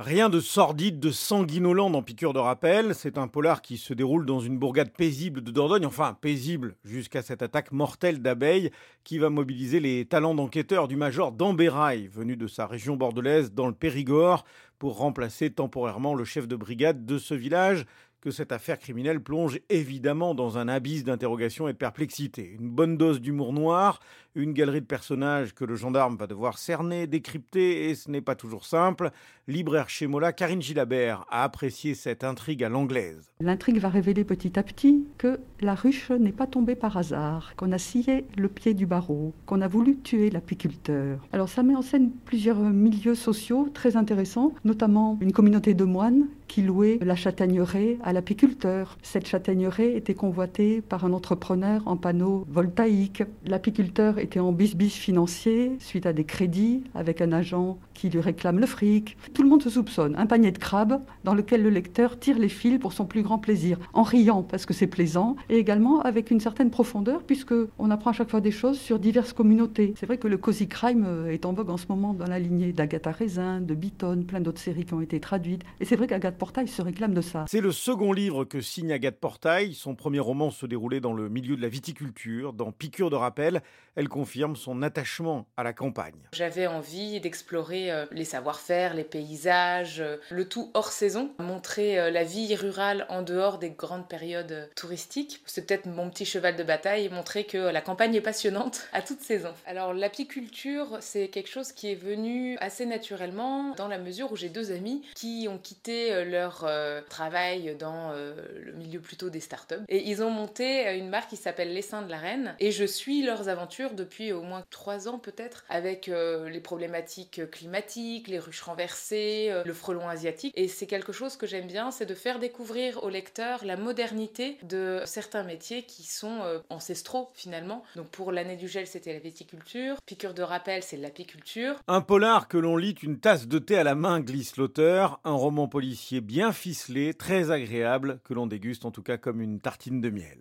Rien de sordide, de sanguinolent dans Piqûre de rappel. C'est un polar qui se déroule dans une bourgade paisible de Dordogne. Enfin, paisible jusqu'à cette attaque mortelle d'abeilles qui va mobiliser les talents d'enquêteur du major Dambérail, venu de sa région bordelaise dans le Périgord, pour remplacer temporairement le chef de brigade de ce village que cette affaire criminelle plonge évidemment dans un abysse d'interrogation et de perplexité. Une bonne dose d'humour noir, une galerie de personnages que le gendarme va devoir cerner, décrypter, et ce n'est pas toujours simple. Libraire chez Mola, Karine Gilabert a apprécié cette intrigue à l'anglaise. L'intrigue va révéler petit à petit que la ruche n'est pas tombée par hasard, qu'on a scié le pied du barreau, qu'on a voulu tuer l'apiculteur. Alors ça met en scène plusieurs milieux sociaux très intéressants, notamment une communauté de moines qui louait la châtaigneraie à l'apiculteur. Cette châtaigneraie était convoitée par un entrepreneur en panneaux voltaïques. L'apiculteur était en bis-bis financier suite à des crédits avec un agent qui lui réclame le fric. Tout le monde se soupçonne. Un panier de crabes dans lequel le lecteur tire les fils pour son plus grand plaisir, en riant parce que c'est plaisant, et également avec une certaine profondeur puisque on apprend à chaque fois des choses sur diverses communautés. C'est vrai que le cozy crime euh, est en vogue en ce moment dans la lignée d'Agatha Raisin, de Beaton, plein d'autres séries qui ont été traduites. Et c'est vrai qu'Agatha Portail se réclame de ça. C'est le second livre que signe Agathe Portail. Son premier roman se déroulait dans le milieu de la viticulture. Dans Piqûre de rappel, elle confirme son attachement à la campagne. J'avais envie d'explorer euh, les savoir-faire, les paysages, euh, le tout hors saison, montrer la vie rurale en dehors des grandes périodes touristiques. C'est peut-être mon petit cheval de bataille, montrer que la campagne est passionnante à toute saison. Alors l'apiculture, c'est quelque chose qui est venu assez naturellement dans la mesure où j'ai deux amis qui ont quitté leur euh, travail dans euh, le milieu plutôt des startups. Et ils ont monté euh, une marque qui s'appelle Les Seins de la Reine. Et je suis leurs aventures depuis au moins trois ans peut-être, avec les problématiques climatiques, les ruches renversées, le frelon asiatique. Et c'est quelque chose que j'aime bien, c'est de faire découvrir aux lecteurs la modernité de certains métiers qui sont ancestraux finalement. Donc pour l'année du gel, c'était la viticulture. Piqûre de rappel, c'est l'apiculture. Un polar que l'on lit une tasse de thé à la main glisse l'auteur. Un roman policier bien ficelé, très agréable, que l'on déguste en tout cas comme une tartine de miel.